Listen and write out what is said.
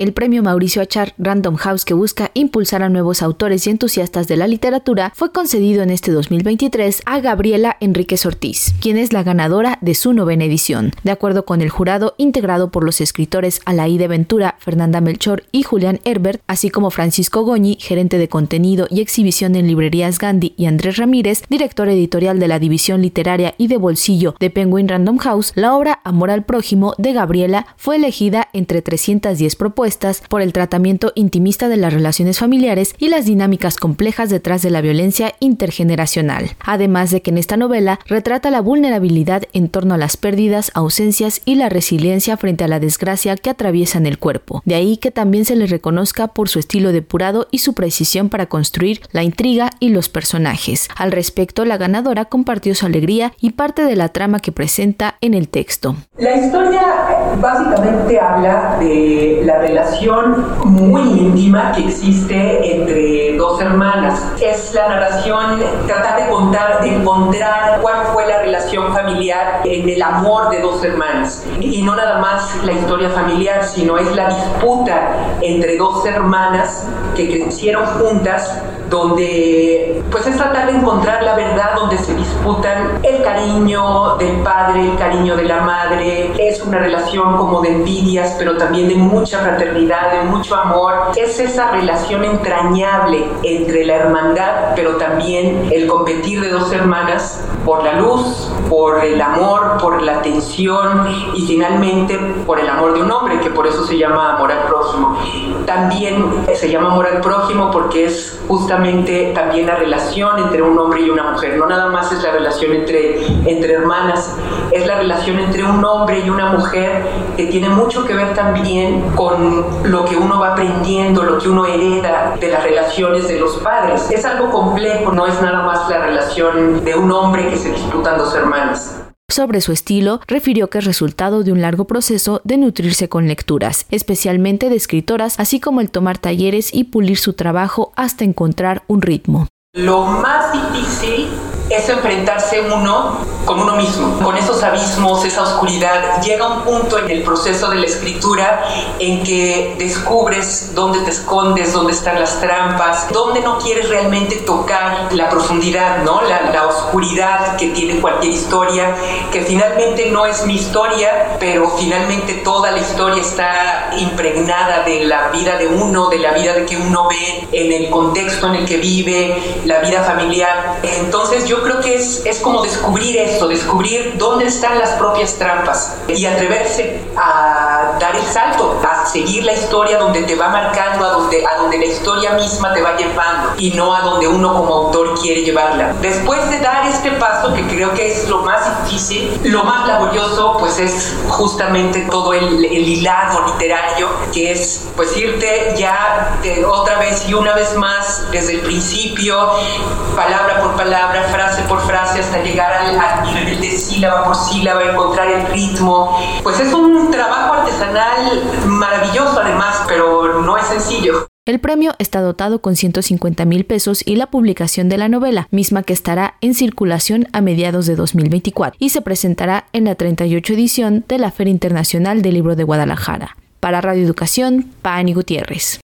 El premio Mauricio Achar Random House que busca impulsar a nuevos autores y entusiastas de la literatura fue concedido en este 2023 a Gabriela Enríquez Ortiz, quien es la ganadora de su novena edición. De acuerdo con el jurado integrado por los escritores Alaide Ventura, Fernanda Melchor y Julián Herbert, así como Francisco Goñi, gerente de contenido y exhibición en librerías Gandhi, y Andrés Ramírez, director editorial de la división literaria y de bolsillo de Penguin Random House, la obra Amor al Prójimo de Gabriela fue elegida entre 310 propuestas por el tratamiento intimista de las relaciones familiares y las dinámicas complejas detrás de la violencia intergeneracional. Además de que en esta novela retrata la vulnerabilidad en torno a las pérdidas, ausencias y la resiliencia frente a la desgracia que atraviesan el cuerpo. De ahí que también se le reconozca por su estilo depurado y su precisión para construir la intriga y los personajes. Al respecto, la ganadora compartió su alegría y parte de la trama que presenta en el texto. La historia básicamente habla de la relación muy íntima que existe entre dos hermanas. Es la narración, tratar de contar, de encontrar cuál fue la relación familiar en el amor de dos hermanas. Y no nada más la historia familiar, sino es la disputa entre dos hermanas que crecieron juntas donde pues es tratar de encontrar la verdad donde se disputan el cariño del padre, el cariño de la madre, es una relación como de envidias, pero también de mucha fraternidad, de mucho amor, es esa relación entrañable entre la hermandad, pero también el competir de dos hermanas por la luz, por el amor, por la atención y finalmente por el amor de un hombre, que por eso se llama amor al prójimo. También se llama amor al prójimo porque es justamente también la relación entre un hombre y una mujer. No nada más es la relación entre, entre hermanas, es la relación entre un hombre y una mujer que tiene mucho que ver también con lo que uno va aprendiendo, lo que uno hereda de las relaciones de los padres. Es algo complejo, no es nada más la relación de un hombre que se disputan dos hermanas. Sobre su estilo, refirió que es resultado de un largo proceso de nutrirse con lecturas, especialmente de escritoras, así como el tomar talleres y pulir su trabajo hasta encontrar un ritmo. Lo más difícil es enfrentarse uno con uno mismo, con esos abismos, esa oscuridad. Llega un punto en el proceso de la escritura en que descubres dónde te escondes, dónde están las trampas, dónde no quieres realmente tocar la profundidad, ¿no? La, la oscuridad que tiene cualquier historia, que finalmente no es mi historia, pero finalmente toda la historia está impregnada de la vida de uno, de la vida de que uno ve en el contexto en el que vive, la vida familiar. Entonces yo creo que es, es como descubrir esto, descubrir dónde están las propias trampas y atreverse a dar el salto, a seguir la historia donde te va marcando, a donde, a donde la historia misma te va llevando y no a donde uno como autor quiere llevarla. Después de dar este paso, que creo que es lo más difícil, lo más laborioso pues es justamente todo el, el hilado literario, que es pues irte ya de otra vez y una vez más desde el principio, palabra por palabra, frase por frase hasta llegar al, nivel de sílaba por sílaba, encontrar el ritmo. Pues es un trabajo artesanal maravilloso además, pero no es sencillo. El premio está dotado con 150 mil pesos y la publicación de la novela, misma que estará en circulación a mediados de 2024 y se presentará en la 38 edición de la Feria Internacional del Libro de Guadalajara. Para Radio Educación, Pani Gutiérrez.